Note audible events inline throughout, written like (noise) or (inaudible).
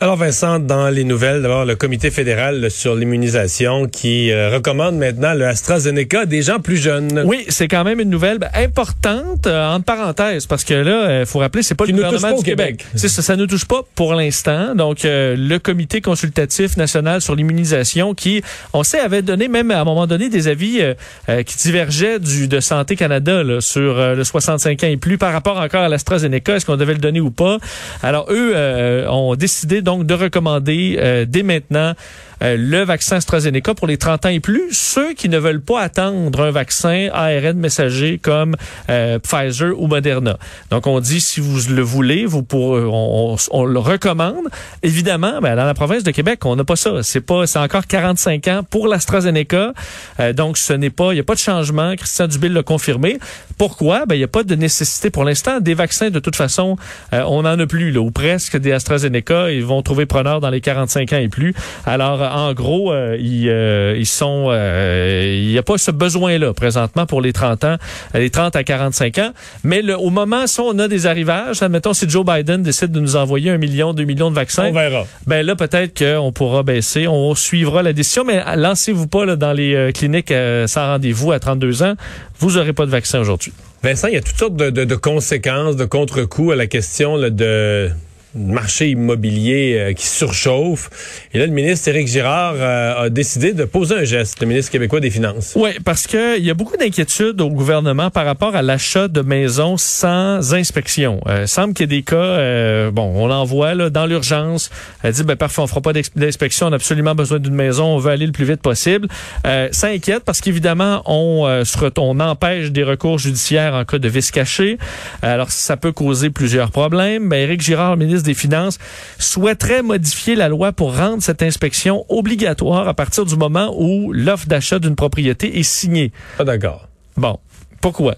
Alors Vincent, dans les nouvelles, d'abord le comité fédéral sur l'immunisation qui euh, recommande maintenant le AstraZeneca à des gens plus jeunes. Oui, c'est quand même une nouvelle ben, importante, euh, entre parenthèses, parce que là, il faut rappeler, c'est pas Qui le gouvernement pas du Québec. Québec. C'est ça, ça ne touche pas pour l'instant. Donc, euh, le comité consultatif national sur l'immunisation qui, on sait, avait donné même à un moment donné des avis euh, euh, qui divergeaient du de Santé Canada là, sur euh, le 65 ans et plus par rapport encore à l'AstraZeneca, est-ce qu'on devait le donner ou pas? Alors, eux euh, ont décidé donc de recommander euh, dès maintenant euh, le vaccin AstraZeneca pour les 30 ans et plus. Ceux qui ne veulent pas attendre un vaccin ARN messager comme euh, Pfizer ou Moderna. Donc, on dit, si vous le voulez, vous pourrez, on, on- on le recommande. Évidemment, ben, dans la province de Québec, on n'a pas ça. C'est pas, c'est encore 45 ans pour l'AstraZeneca. Euh, donc, ce n'est pas, il n'y a pas de changement. Christian Dubé l'a confirmé. Pourquoi? Ben, il n'y a pas de nécessité pour l'instant. Des vaccins, de toute façon, euh, on n'en a plus, là, ou presque des AstraZeneca. Ils vont trouver preneur dans les 45 ans et plus. Alors, en gros, euh, ils, euh, ils sont, euh, il n'y a pas ce besoin-là présentement pour les 30 ans, euh, les 30 à 45 ans. Mais le, au moment, si on a des arrivages, admettons, si Joe Biden décide de nous envoyer un million, deux millions de vaccins, On verra. ben là, peut-être qu'on pourra baisser. On suivra la décision, mais lancez-vous pas là, dans les euh, cliniques euh, sans rendez-vous à 32 ans. Vous aurez pas de vaccin aujourd'hui. Vincent, il y a toutes sortes de, de- de conséquences, de contre-coups à la question là, de marché immobilier euh, qui surchauffe. Et là, le ministre Éric Girard euh, a décidé de poser un geste, le ministre québécois des Finances. Oui, parce que il y a beaucoup d'inquiétudes au gouvernement par rapport à l'achat de maisons sans inspection. Euh, semble qu'il y a des cas, euh, bon, on l'envoie là dans l'urgence. Elle dit, ben parfait, on fera pas d'inspection, on a absolument besoin d'une maison, on veut aller le plus vite possible. Euh, ça inquiète parce qu'évidemment, on, euh, on empêche des recours judiciaires en cas de vice caché. Alors, ça peut causer plusieurs problèmes. Ben, Éric Girard, ministre des Finances, souhaiterait modifier la loi pour rendre cette inspection obligatoire à partir du moment où l'offre d'achat d'une propriété est signée. Pas d'accord. Bon, pourquoi?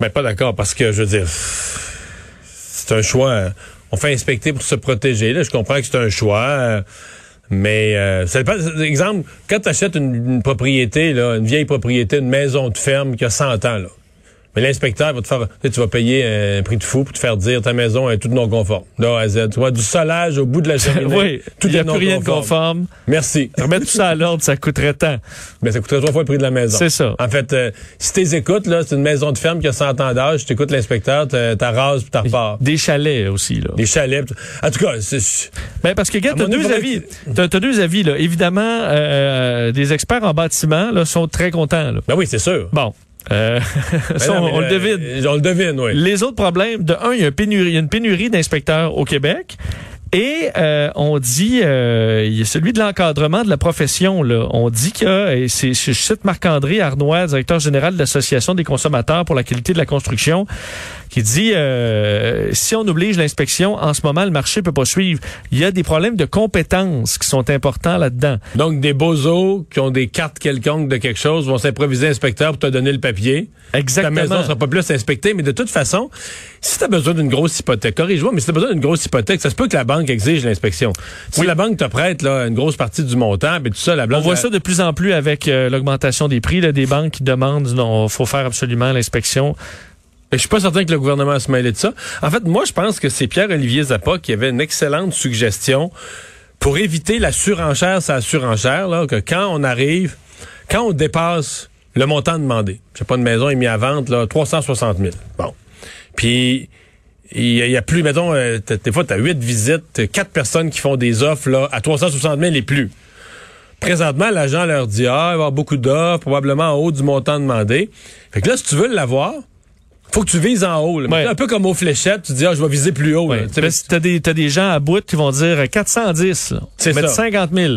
Mais pas d'accord parce que, je veux dire, c'est un choix. euh, On fait inspecter pour se protéger. Là, je comprends que c'est un choix. euh, Mais, euh, ça dépend. Exemple, quand tu achètes une, une propriété, là, une vieille propriété, une maison de ferme qui a 100 ans, là, mais l'inspecteur va te faire, tu sais, tu vas payer un prix de fou pour te faire dire ta maison est toute non conforme. De A à Z. Tu vois, du solage au bout de la (laughs) cheminée. oui, tout il n'y a plus rien de conforme. Merci. (laughs) Remettre tout ça à l'ordre, ça coûterait tant. Mais ça coûterait trois fois le prix de la maison. C'est ça. En fait, euh, si t'es écoutes, là, c'est une maison de ferme qui a 100 ans d'âge, tu écoutes l'inspecteur, rase puis t'as repars. Des chalets aussi, là. Des chalets. En tout cas, c'est... Ben parce que regarde, À t'as deux avis, t'as deux avis là. Évidemment, euh, des experts en bâtiment là sont très contents. Là. Ben oui, c'est sûr. Bon, euh, ça, Ben non, on, le devine. On le devine, oui. Les autres problèmes, de un, il y a, une pénurie, il y a une pénurie d'inspecteurs au Québec. Et euh, on dit, euh, il y a celui de l'encadrement de la profession. Là. On dit que, et c'est, je cite Marc-André Arnois, directeur général de l'Association des consommateurs pour la qualité de la construction, qui dit, euh, si on oblige l'inspection, en ce moment, le marché peut pas suivre. Il y a des problèmes de compétences qui sont importants là-dedans. Donc, des bozos qui ont des cartes quelconques de quelque chose vont s'improviser inspecteur pour te donner le papier. Exactement. Ta maison sera pas plus inspectée, mais de toute façon, si tu as besoin d'une grosse hypothèque, corrige-moi, mais si tu as besoin d'une grosse hypothèque, ça se peut que la banque exige l'inspection. Si la banque te prête là, une grosse partie du montant, puis tout ça, la On banque... voit ça de plus en plus avec euh, l'augmentation des prix là, des banques qui demandent non, faut faire absolument l'inspection. Mais je suis pas certain que le gouvernement se mêle de ça. En fait, moi, je pense que c'est Pierre-Olivier Zappa qui avait une excellente suggestion pour éviter la surenchère, sa surenchère, là, que quand on arrive, quand on dépasse le montant demandé, je sais pas, une maison est mise à vente, là, 360 000. Bon. Puis, il y, a- plus, mettons, euh, des fois, tu as huit visites, quatre personnes qui font des offres là, à 360 000 et plus. Présentement, l'agent leur dit, ah, il va y avoir beaucoup d'offres, probablement en haut du montant demandé. Fait que là, si tu veux l'avoir, faut que tu vises en haut. là. Ouais. Un peu comme aux fléchettes, tu dis, ah, je vais viser plus haut. Ouais. T'as des, t'as des gens à bout qui vont dire euh, 410. là. C'est ça. 50 000.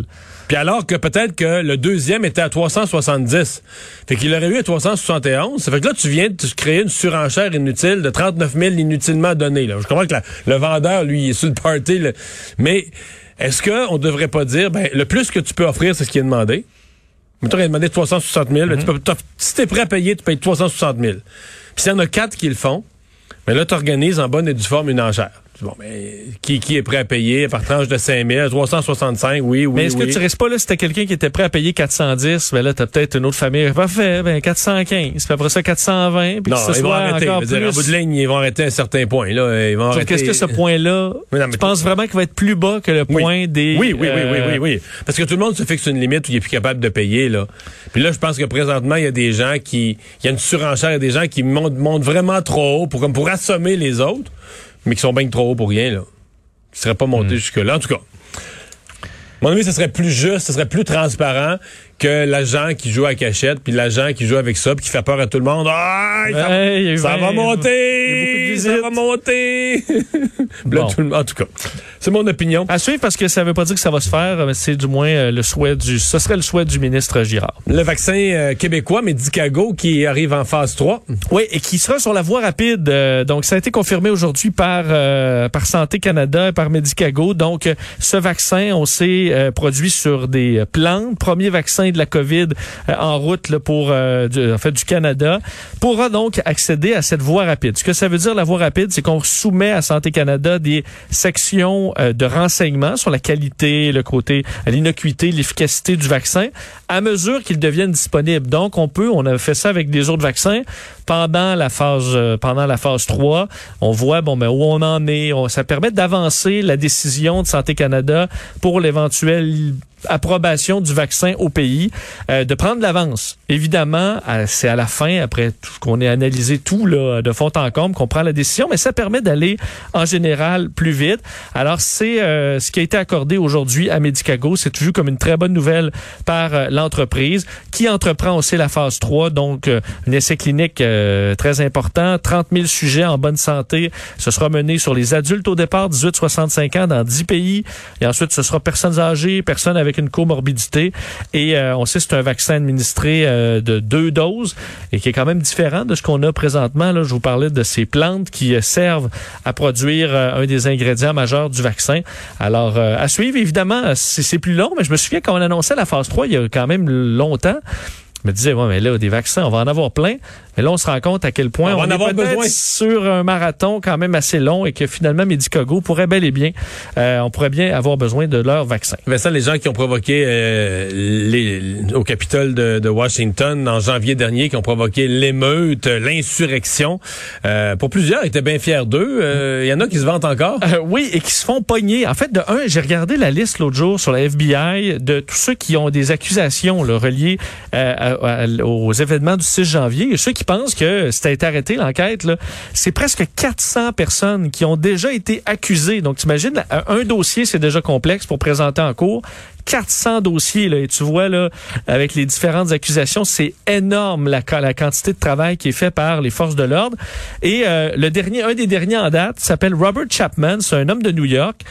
Puis alors que peut-être que le deuxième était à 370. Fait qu'il aurait eu à 371. Ça fait que là, tu viens de créer une surenchère inutile de 39 000 inutilement donnés. Là. Je comprends que la- le vendeur, lui, il est sur le party. là. Mais est-ce qu'on devrait pas dire, ben, le plus que tu peux offrir, c'est ce qui est demandé? Mettons qu'il a demandé 360 000. ben, tu peux- t'offres- si t'es prêt à payer, tu payes 360 000. Puis s'il y en a quatre qui le font, mais là, tu organises en bonne et due forme une enchère. Bon, mais qui, qui est prêt à payer par tranche de 5 000, 365, oui, oui, Mais est-ce oui. que tu restes pas là si t'as quelqu'un qui était prêt à payer 410, ben là, t'as peut-être une autre famille. Parfait, ben 415, puis après ça 420, puis Non, que ce ils vont arrêter. encore veux dire, plus. en bout de ligne, ils vont arrêter à un certain point. Là. Ils vont arrêter. qu'est-ce que ce point-là, Mais mais tu penses vraiment qu'il va être plus bas que le Oui. point des... Oui, oui, oui, oui, euh, oui, oui. Parce que tout le monde se fixe une limite où il est plus capable de payer. Là. Puis là, je pense que présentement, il y a des gens qui. Il y a une surenchère, il y a des gens qui montent, montent vraiment trop haut pour, comme pour assommer les autres, mais qui sont bien trop hauts pour rien. Là. Qui ne seraient pas montés Hmm. jusque-là. En tout cas. Mon avis, ce serait plus juste, ce serait plus transparent que l'agent qui joue à cachette, puis l'agent qui joue avec ça, puis qui fait peur à tout le monde. Ah, ça, Hey, ça va monter! De Ça va monter! (laughs) Là, Bon. tout le- en tout cas, c'est mon opinion. À suivre parce que ça veut pas dire que ça va se faire, mais c'est du moins euh, le souhait du, ce serait le souhait du ministre Girard. Le vaccin euh, québécois, Medicago, qui arrive en phase 3. Oui, et qui sera sur la voie rapide. Euh, donc, ça a été confirmé aujourd'hui par euh, par Santé Canada et par Medicago. Donc, euh, ce vaccin, on s'est euh, produit sur des plantes. Premier vaccin de la COVID euh, en route là, pour euh, du, en fait du Canada pourra donc accéder à cette voie rapide. Ce que ça veut dire la rapide, c'est qu'on soumet à Santé Canada des sections euh, de renseignements sur la qualité, le côté, euh, l'innocuité, l'efficacité du vaccin à mesure qu'ils deviennent disponibles. Donc, on peut, on a fait ça avec des autres vaccins pendant la phase, euh, pendant la phase 3. On voit, bon, ben, où on en est. Ça permet d'avancer la décision de Santé Canada pour l'éventuelle approbation du vaccin au pays, euh, de prendre l'avance. Évidemment, euh, c'est à la fin, après tout qu'on ait analysé tout là, de fond en comble, qu'on prend la décision, mais ça permet d'aller en général plus vite. Alors, c'est euh, ce qui a été accordé aujourd'hui à Medicago. C'est vu comme une très bonne nouvelle par euh, l'entreprise qui entreprend aussi la phase 3, donc euh, un essai clinique très important. 30 000 sujets en bonne santé. Ce sera mené sur les adultes au départ, 18-65 ans dans 10 pays. Et ensuite, ce sera personnes âgées, personnes avec une comorbidité. Et euh, on sait que c'est un vaccin administré euh, de deux doses et qui est quand même différent de ce qu'on a présentement. Là, je vous parlais de ces plantes qui euh, servent à produire un des ingrédients majeurs du vaccin. Alors, à suivre, évidemment, c'est c'est plus long, mais je me souviens quand on annonçait la phase 3 il y a quand même longtemps. Je me disais, ouais, mais là, des vaccins, on va en avoir plein. Mais là, on se rend compte à quel point On on, va en est avoir peut-être besoin. sur un marathon quand même assez long et que finalement, Medicago pourrait bel et bien, euh, on pourrait bien avoir besoin de leur vaccin. Vincent, les gens qui ont provoqué euh, les, au Capitole de, de Washington en janvier dernier, qui ont provoqué l'émeute, l'insurrection, euh, pour plusieurs, ils étaient bien fiers d'eux. Euh, Il y en a qui se vantent encore. Euh, oui, et qui se font pogner. En fait, de un, j'ai regardé la liste l'autre jour sur la FBI de tous ceux qui ont des accusations là, reliées euh, aux événements du 6 janvier. Et ceux qui pensent que c'était arrêté l'enquête, là, c'est presque 400 personnes qui ont déjà été accusées. Donc, t'imagines, là, un dossier, c'est déjà complexe pour présenter en cours. 400 dossiers, là, et tu vois, là, avec les différentes accusations, c'est énorme la, la quantité de travail qui est fait par les forces de l'ordre. Et euh, le dernier, un des derniers en date s'appelle Robert Chapman, c'est un homme de New York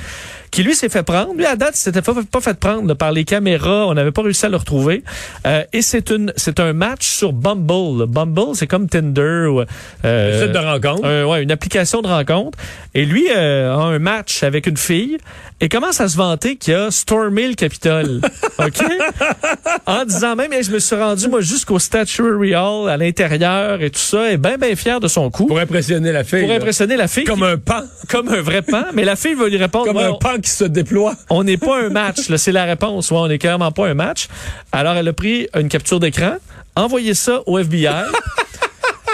qui lui s'est fait prendre. Lui, à date, il s'était pas, pas fait prendre là, par les caméras. On n'avait pas réussi à le retrouver. Euh, et c'est une, c'est un match sur Bumble. là. Bumble, c'est comme Tinder. ou, euh, Site de rencontre. un- ouais, une application de rencontre. Et lui euh, a un match avec une fille et commence à se vanter qu'il a stormé le OK? en disant même, Hey, je me suis rendu, moi, jusqu'au Statuary Hall, à l'intérieur et tout ça, et bien, bien fier de son coup. Pour impressionner la fille. Pour là. impressionner la fille. Comme qui- un pan. comme un vrai pan. Mais la fille va lui répondre, Comme Ouais, un on- pan qui se déploie. on n'est pas un match, là, c'est la réponse. Ouais, on n'est clairement pas un match. Alors, elle a pris une capture d'écran, envoyé ça au FBI.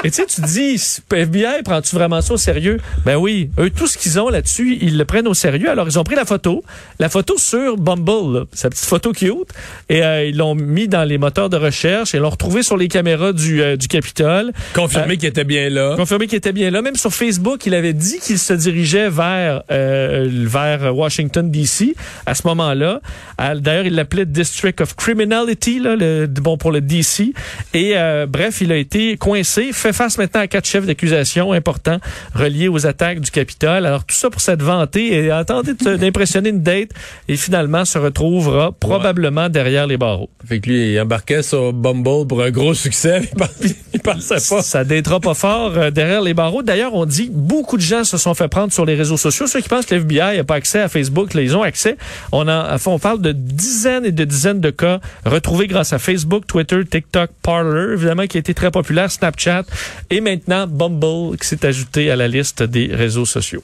Et tu sais, tu dis, FBI, prends-tu vraiment ça au sérieux? Ben oui, eux, tout ce qu'ils ont là-dessus, ils le prennent au sérieux. Alors, ils ont pris la photo, la photo sur Bumble, là, sa petite photo cute, et euh, ils l'ont mis dans les moteurs de recherche et l'ont retrouvé sur les caméras du, euh, du Capitole. Confirmé qu'il était bien là. Confirmé qu'il était bien là. Même sur Facebook, il avait dit qu'il se dirigeait vers euh, vers Washington D.C. à ce moment-là. Euh, D'ailleurs, il l'appelait District of Criminality, là, le, bon pour le D.C. Et euh, bref, il a été coincé, fait fait face maintenant à quatre chefs d'accusation importants reliés aux attaques du Capitole. Alors tout ça pour s'être vanté et attendre d'impressionner une date et finalement se retrouvera probablement derrière les barreaux. Fait que lui, il embarquait sur Bumble pour un gros succès. (laughs) Il pensait pas. Ça détera pas fort euh, derrière les barreaux. D'ailleurs, on dit beaucoup de gens se sont fait prendre sur les réseaux sociaux. Ceux qui pensent que l'FBI n'a pas accès à Facebook, là, ils ont accès. On, a, on parle de dizaines et de dizaines de cas retrouvés grâce à Facebook, Twitter, TikTok, Parler, évidemment, qui a été très populaire, Snapchat, et maintenant Bumble, qui s'est ajouté à la liste des réseaux sociaux.